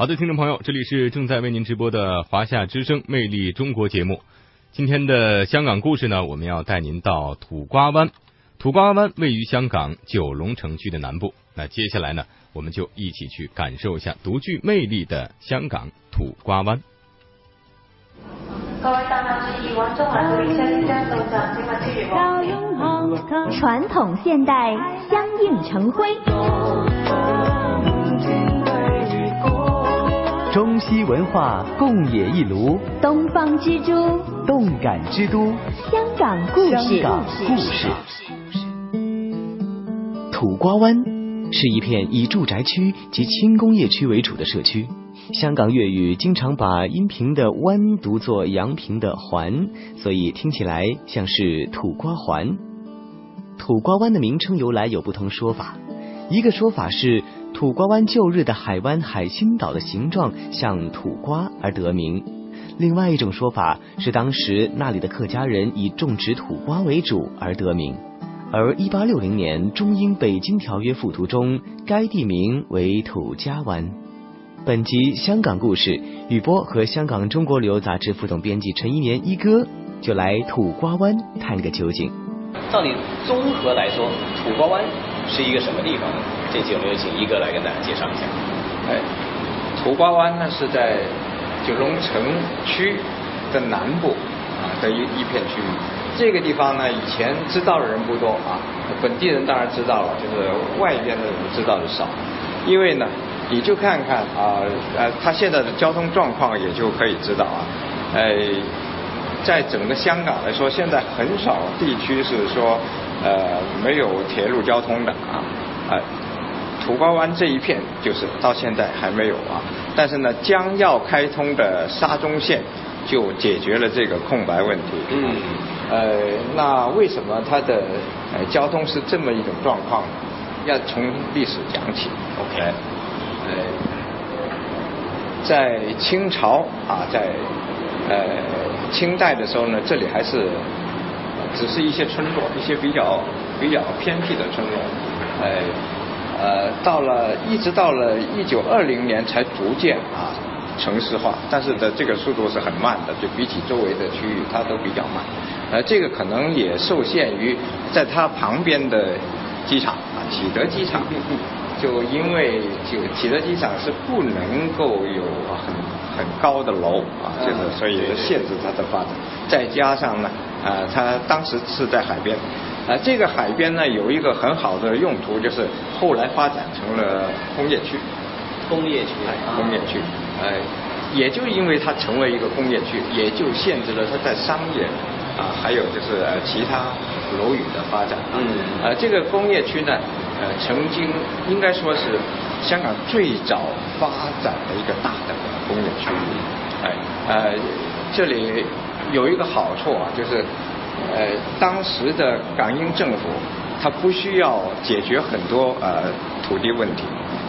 好的，听众朋友，这里是正在为您直播的华夏之声《魅力中国》节目。今天的香港故事呢，我们要带您到土瓜湾。土瓜湾位于香港九龙城区的南部。那接下来呢，我们就一起去感受一下独具魅力的香港土瓜湾。各位大客注意，往中环列车即将到站，请勿超越黄线。传统现代相映成辉，中西文化共冶一炉，东方之珠，动感之都，香港故事。香港故事。土瓜湾是一片以住宅区及轻工业区为主的社区。香港粤语经常把阴平的湾读作阳平的环，所以听起来像是土瓜环。土瓜湾的名称由来有不同说法，一个说法是土瓜湾旧日的海湾海心岛的形状像土瓜而得名，另外一种说法是当时那里的客家人以种植土瓜为主而得名。而一八六零年中英北京条约附图中，该地名为土家湾。本集香港故事，雨波和香港中国旅游杂志副总编辑陈一年一哥就来土瓜湾探个究竟。照你综合来说，土瓜湾是一个什么地方？这期我们有请一哥来跟大家介绍一下。哎，土瓜湾呢是在九龙城区的南部啊的一一片区域。这个地方呢，以前知道的人不多啊，本地人当然知道了，就是外边的人知道的少，因为呢。你就看看啊，呃，它现在的交通状况也就可以知道啊，呃，在整个香港来说，现在很少地区是说呃没有铁路交通的啊，呃，土瓜湾这一片就是到现在还没有啊，但是呢，将要开通的沙中线就解决了这个空白问题。嗯。呃，那为什么它的呃交通是这么一种状况？要从历史讲起。OK。呃，在清朝啊，在呃清代的时候呢，这里还是只是一些村落，一些比较比较偏僻的村落。呃呃，到了一直到了一九二零年才逐渐啊城市化，但是的这个速度是很慢的，就比起周围的区域，它都比较慢。呃，这个可能也受限于在它旁边的机场啊，启德机场。就因为就启德机场是不能够有很很高的楼啊，就是所以限制它的发展。再加上呢，啊，它当时是在海边，啊，这个海边呢有一个很好的用途，就是后来发展成了工业区。工业区。工业区，哎，也就因为它成为一个工业区，也就限制了它在商业啊，还有就是其他楼宇的发展。嗯。啊，这个工业区呢。呃，曾经应该说是香港最早发展的一个大的工业区，哎，呃，这里有一个好处啊，就是呃，当时的港英政府它不需要解决很多呃土地问题，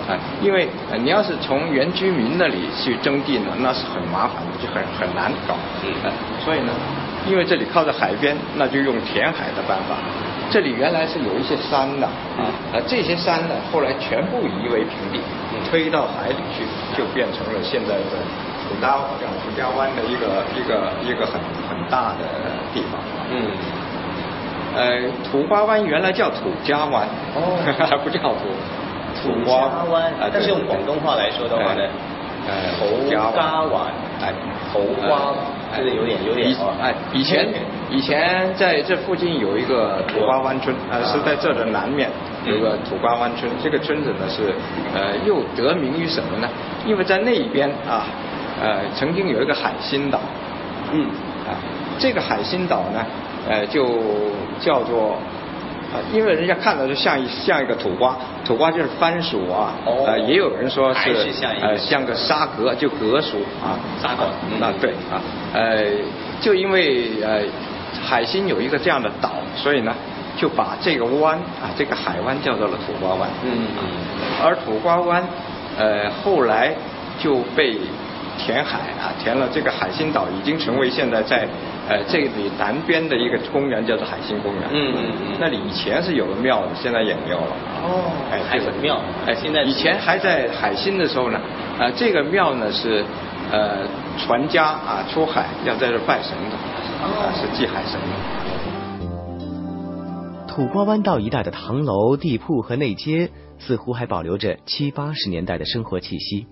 啊，因为你要是从原居民那里去征地呢，那是很麻烦的，就很很难搞，嗯，所以呢，因为这里靠着海边，那就用填海的办法。这里原来是有一些山的啊，呃，这些山呢，后来全部夷为平地，推到海里去，就变成了现在的土家叫土家湾的一个一个一个很很大的地方。嗯。呃，土瓜湾原来叫土家湾，哦，还不叫土。土瓜湾，但是用广东话来说的话呢，呃，土家湾，哎，土瓜。这个有点有点哎，以前以前在这附近有一个土瓜湾村，呃，是在这的南面有个土瓜湾村。这个村子呢是呃又得名于什么呢？因为在那边啊，呃，曾经有一个海心岛，嗯，啊，这个海心岛呢，呃，就叫做。啊，因为人家看到就像一像一个土瓜，土瓜就是番薯啊，呃，也有人说是呃像个沙格，就格薯啊，沙格，那对啊，呃，就因为呃海心有一个这样的岛，所以呢就把这个湾啊这个海湾叫做了土瓜湾，嗯嗯，而土瓜湾呃后来就被填海啊填了，这个海心岛已经成为现在在呃，这里南边的一个公园叫做海心公园。嗯嗯嗯那里以前是有个庙的，现在也没有了。哦哎，还有庙哎，现在以前还在海心的时候呢，啊、这个庙呢是呃船家啊出海要在这拜神的，啊、是祭海神的。土瓜湾道一带的唐楼、地铺和内街，似乎还保留着七八十年代的生活气息。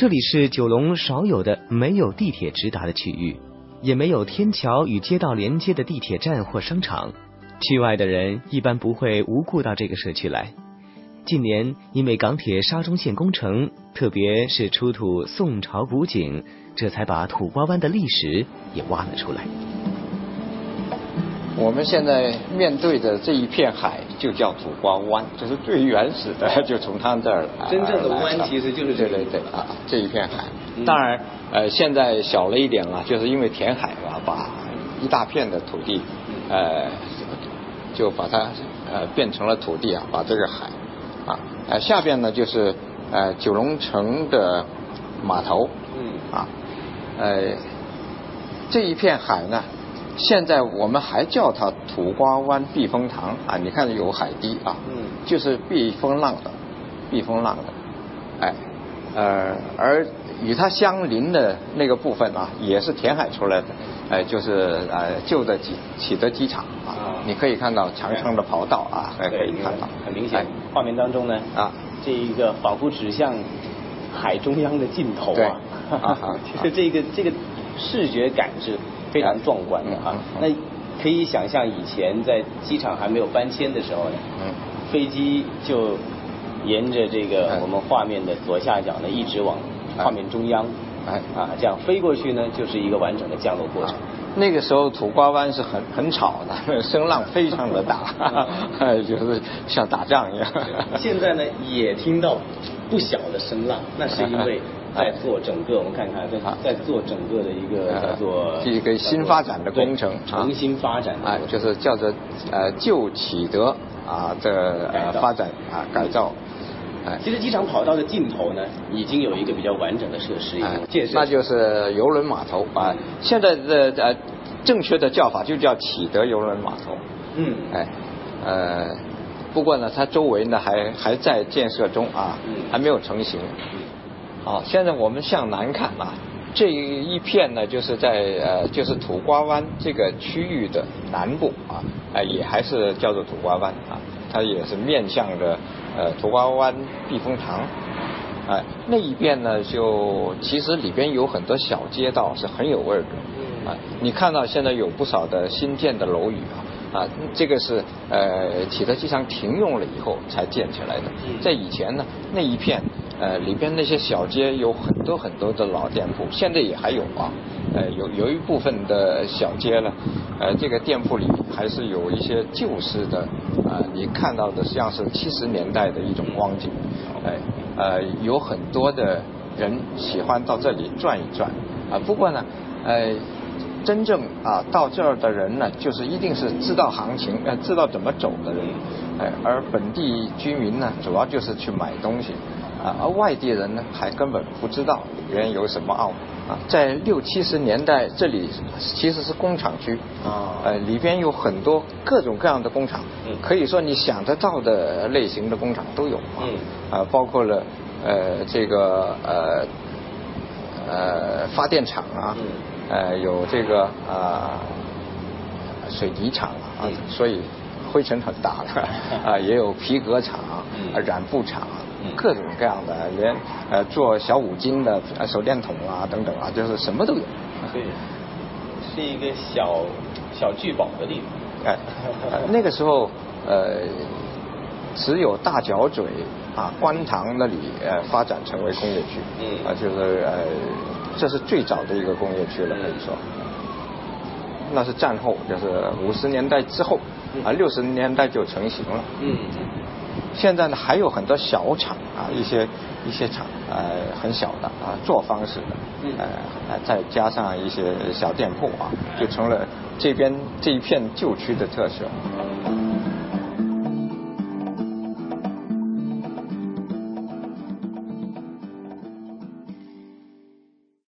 这里是九龙少有的没有地铁直达的区域，也没有天桥与街道连接的地铁站或商场。区外的人一般不会无故到这个社区来。近年因为港铁沙中线工程，特别是出土宋朝古井，这才把土瓜湾的历史也挖了出来。我们现在面对的这一片海就叫土瓜湾，这是最原始的，就从它这儿来真正的湾其实就是这个。对对对啊，这一片海。嗯。当然，呃，现在小了一点了，就是因为填海吧，把一大片的土地，呃，就把它呃变成了土地啊，把这个海啊，呃下边呢就是呃九龙城的码头，嗯。啊，呃这一片海呢，现在我们还叫它土瓜湾避风塘。啊，你看有海堤啊，嗯。就是避风浪的，避风浪的，哎，呃，而与它相邻的那个部分啊，也是填海出来的，哎、就是呃旧的启启德机场啊，啊。你可以看到长长的跑道啊，还可以看到，很明显哎，画面当中呢，啊，这一个仿佛指向海中央的尽头啊，啊啊其实 这个这个视觉感是非常壮观的啊。那可以想象以前在机场还没有搬迁的时候呢，嗯，飞机就沿着这个哎我们画面的左下角呢，一直往哎画面中央，哎啊，这样飞过去呢，就是一个完整的降落过程。那个时候土瓜湾是很很吵的，声浪非常的大，哎就是像打仗一样。现在呢，也听到不小的声浪，那是因为 在做整个，我们看看啊在在做整个的一个呃叫做一个新发展的工程重新发展的哎，就是叫做呃旧启德啊这呃发展啊改造，哎。其实机场跑道的尽头呢，已经有一个比较完整的设施已哎经建设，那就是邮轮码头啊。现在的呃正确的叫法就叫启德邮轮码头，嗯。哎呃不过呢它周围呢还还在建设中啊嗯，还没有成型。好，现在我们向南看啊，这一片呢，就是在呃，就是土瓜湾这个区域的南部啊，呃，也还是叫做土瓜湾啊，它也是面向着呃土瓜湾避风塘，哎、那一边呢，就其实里边有很多小街道是很有味儿的，啊，你看到现在有不少的新建的楼宇啊，啊，这个是呃启德机场停用了以后才建起来的，在以前呢，那一片。呃，里边那些小街有很多很多的老店铺，现在也还有啊。呃，有有一部分的小街呢，呃，这个店铺里还是有一些旧式的，啊、你看到的像是七十年代的一种光景。哎、呃，有很多的人喜欢到这里转一转。啊、不过呢，呃，真正啊到这儿的人呢，就是一定是知道行情，呃，知道怎么走的人。哎、而本地居民呢，主要就是去买东西。啊，而外地人呢，还根本不知道里边有什么奥啊。在六七十年代，这里其实是工厂区啊呃，里边有很多各种各样的工厂，嗯可以说你想得到的类型的工厂都有啊，嗯啊，包括了呃这个呃呃发电厂啊，嗯呃有这个啊、水泥厂啊，嗯所以灰尘很大的 啊，也有皮革厂、嗯啊染布厂。嗯各种各样的，连呃做小五金的呃手电筒啊等等啊，就是什么都有。对，是一个小小聚宝的地方。哎，呃那个时候呃，只有大角嘴啊观塘那里呃发展成为工业区。嗯啊，就是呃，这是最早的一个工业区了，可以说。那是战后，就是五十年代之后啊，六十年代就成型了。嗯现在呢，还有很多小厂啊，一些一些厂，呃，很小的啊，做方式的，嗯呃，呃再加上一些小店铺啊，就成了这边这一片旧区的特色。